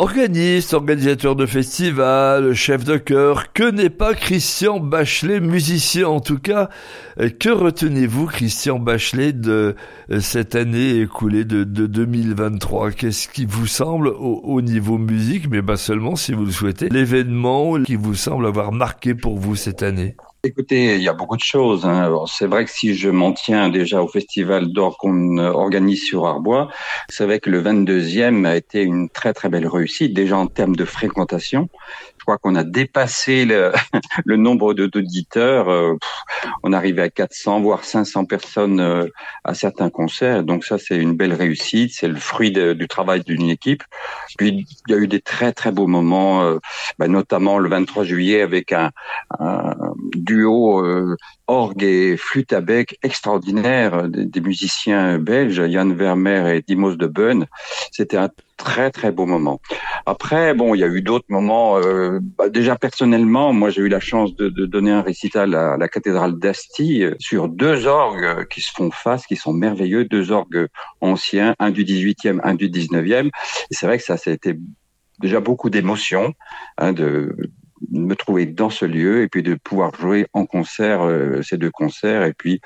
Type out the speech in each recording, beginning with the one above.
Organiste, organisateur de festival, chef de chœur, que n'est pas Christian Bachelet, musicien en tout cas. Que retenez-vous, Christian Bachelet, de euh, cette année écoulée de, 2023 Qu'est-ce qui vous semble, au, niveau musique, mais pas seulement si vous le souhaitez, l'événement qui vous semble avoir marqué pour vous cette année? Écoutez, il y a beaucoup de choses. Hein. C'est vrai que si je m'en tiens déjà au festival d'or qu'on organise sur Arbois, c'est vrai que le 22e a été une très très belle réussite, déjà en termes de fréquentation crois qu'on a dépassé le, le nombre d'auditeurs. Euh, on arrivait à 400 voire 500 personnes euh, à certains concerts. Donc ça, c'est une belle réussite. C'est le fruit du travail d'une équipe. Puis il y a eu des très très beaux moments, euh, bah, notamment le 23 juillet avec un, un duo orgue et flûte à bec extraordinaire des, musiciens belges, Yann Vermeer et Dimos de Beun. C'était un très très beau moment. Après, bon, il y a eu d'autres moments. Euh, bah, déjà personnellement, moi j'ai eu la chance de, donner un récital à la cathédrale d'Asti euh, sur deux orgues qui se font face, qui sont merveilleux, deux orgues anciens, un du 18e, un du 19e. Et c'est vrai que ça, ça a été déjà beaucoup d'émotions, hein, de, me trouver dans ce lieu et puis de pouvoir jouer en concert euh, ces deux concerts. Et puis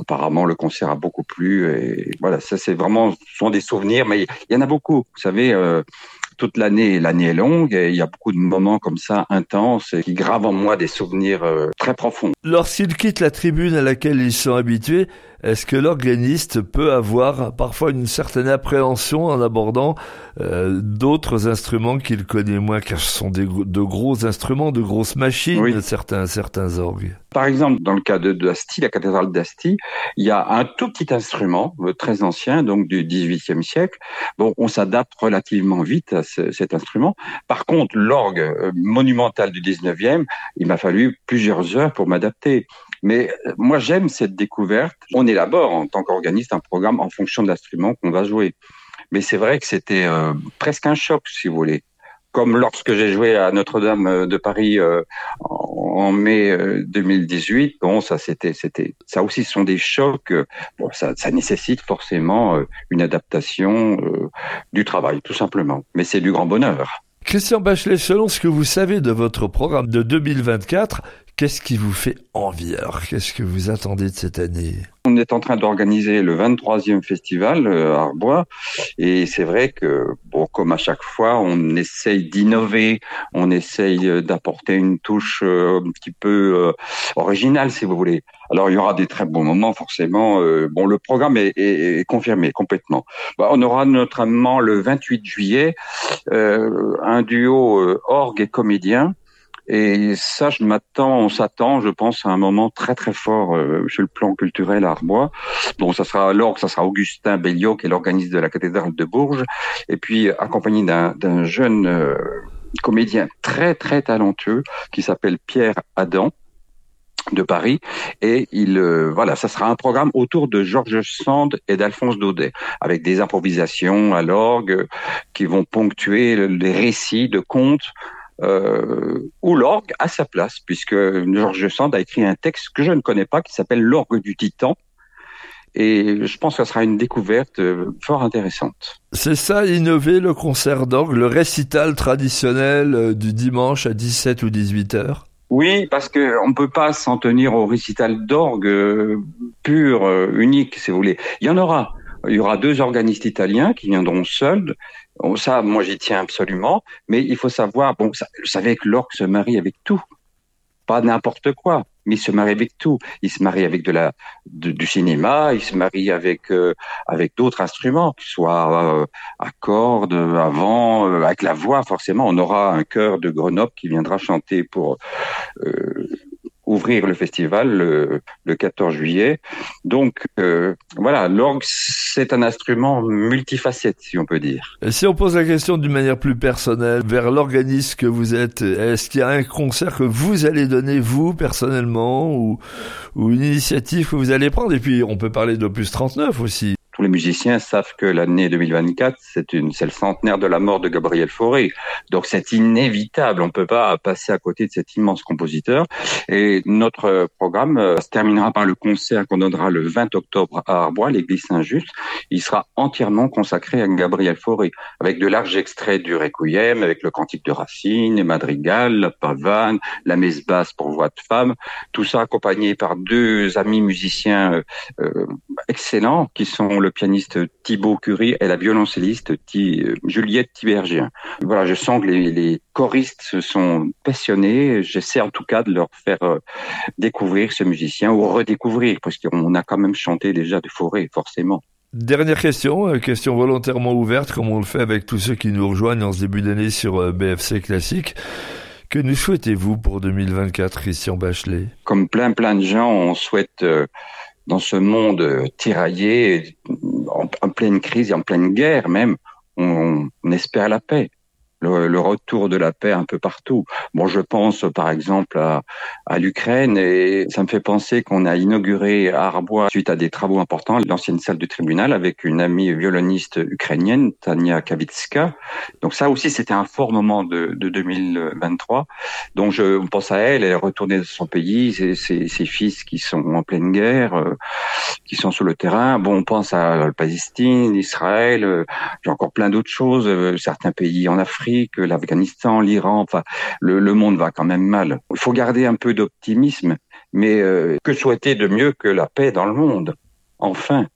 apparemment le concert a beaucoup plu. Et voilà ça c'est vraiment ce sont des souvenirs mais il y en a beaucoup. Vous savez euh, toute l'année, l'année est longue et il y a beaucoup de moments comme ça intenses qui gravent en moi des souvenirs euh, très profonds. Lorsqu'ils quittent la tribune à laquelle ils sont habitués, est-ce que l'organiste peut avoir parfois une certaine appréhension en abordant euh, d'autres instruments qu'il connaît moins, car ce sont des, de gros instruments, de grosses machines, certains, certains orgues Par exemple, dans le cas de, d'Asti, la cathédrale d'Asti, il y a un tout petit instrument, euh, très ancien, donc du XVIIIe siècle. Bon, on s'adapte relativement vite à cet instrument. Par contre, l'orgue euh, monumental du XIXe, il m'a fallu plusieurs heures pour m'adapter. Mais euh, moi, j'aime cette découverte. On élabore en tant qu'organiste un programme en fonction de l'instrument qu'on va jouer. Mais c'est vrai que c'était euh, presque un choc, si vous voulez. Comme lorsque j'ai joué à Notre-Dame euh, de Paris en mai 2018, bon, ça c'était, c'était, ça aussi sont des chocs. Bon, ça, ça nécessite forcément une adaptation du travail, tout simplement. Mais c'est du grand bonheur. Christian Bachelet, selon ce que vous savez de votre programme de 2024, Qu'est-ce qui vous fait envie Qu'est-ce que vous attendez de cette année? On est en train d'organiser le 23e festival euh, à Arbois et c'est vrai que, bon, comme à chaque fois, on essaye d'innover, on essaye euh, d'apporter une touche euh, un petit peu originale, si vous voulez. Alors il y aura des très bons moments forcément. bon, le programme est, confirmé complètement. Bah, on aura notamment le 28 juillet un duo orgue et comédien et ça, je m'attends, on s'attend, je pense, à un moment très très fort euh, sur le plan culturel à Arbois. Bon, ça sera alors, ça sera Augustin Belliot, qui est l'organiste de la cathédrale de Bourges, et puis accompagné d'un jeune euh, comédien très très talentueux qui s'appelle Pierre Adam de Paris et il euh, voilà ça sera un programme autour de Georges Sand et d'Alphonse Daudet avec des improvisations à l'orgue qui vont ponctuer les récits de contes euh, où l'orgue a sa place, puisque Georges Sand a écrit un texte que je ne connais pas qui s'appelle L'orgue du Titan. Et je pense que ce sera une découverte euh, fort intéressante. C'est ça, innover le concert d'orgue, le récital traditionnel euh, du dimanche à 17 ou 18 heures oui, parce que on peut pas s'en tenir au récital d'orgue euh, pur, unique, si vous voulez. Il y en aura. Il y aura deux organistes italiens qui viendront seuls. ça, moi, j'y tiens absolument. Mais il faut savoir, bon, vous savez que l'orgue se marie avec tout. Pas n'importe quoi, mais il se marie avec tout. Il se marie avec de la, du cinéma, il se marie avec, euh, avec d'autres instruments, qui soient euh, à cordes, à vent, euh, avec la voix, forcément. On aura un chœur de Grenoble qui viendra chanter pour ouvrir le festival le, 14 juillet. Donc euh, voilà, l'orgue, c'est un instrument multifacette, si on peut dire. Si on pose la question d'une manière plus personnelle, vers l'organisme que vous êtes, est-ce qu'il y a un concert que vous allez donner, vous, personnellement, ou, ou une initiative que vous allez prendre? Et puis, on peut parler d'Opus 39 aussi. Tous les musiciens savent que l'année 2024, c'est une, c'est le centenaire de la mort de Gabriel Fauré. Donc c'est inévitable. On peut pas passer à côté de cet immense compositeur. Et notre programme euh, se terminera par le concert qu'on donnera le 20 octobre à Arbois, l'église Saint-Just. Il sera entièrement consacré à Gabriel Fauré, avec de larges extraits du Requiem, avec le cantique de Racine, les madrigals, la pavane, la messe basse pour voix de femme. Tout ça accompagné par deux amis musiciens euh, euh, excellents qui sont le pianiste Thibaut Curie et la violoncelliste euh, Juliette Tibergien. Voilà, je sens que les, choristes se sont passionnés. J'essaie en tout cas de leur faire découvrir ce musicien ou redécouvrir parce qu'on a quand même chanté déjà de forêt, forcément. Dernière question, question volontairement ouverte comme on le fait avec tous ceux qui nous rejoignent en ce début d'année sur BFC Classique. Que nous souhaitez-vous pour 2024, Christian Bachelet? Comme plein plein de gens, on souhaite euh, dans ce monde euh, tiraillé, en, pleine crise et en pleine guerre même, on espère la paix le, retour de la paix un peu partout. Bon, je pense par exemple à, l'Ukraine et ça me fait penser qu'on a inauguré à Arbois, suite à des travaux importants, l'ancienne salle du tribunal avec une amie violoniste ukrainienne, Tania Kavitska. Donc ça aussi, c'était un fort moment de, de 2023. Donc je pense à elle, elle est retournée de son pays, ses, ses, ses fils qui sont en pleine guerre, euh, qui sont sur le terrain. Bon, on pense à la Palestine, Israël, euh, j'ai encore plein d'autres choses, euh, certains pays en Afrique que l'Afghanistan, l'Iran, le, monde va quand même mal. Il faut garder un peu d'optimisme, mais euh, que souhaiter de mieux que la paix dans le monde? Enfin.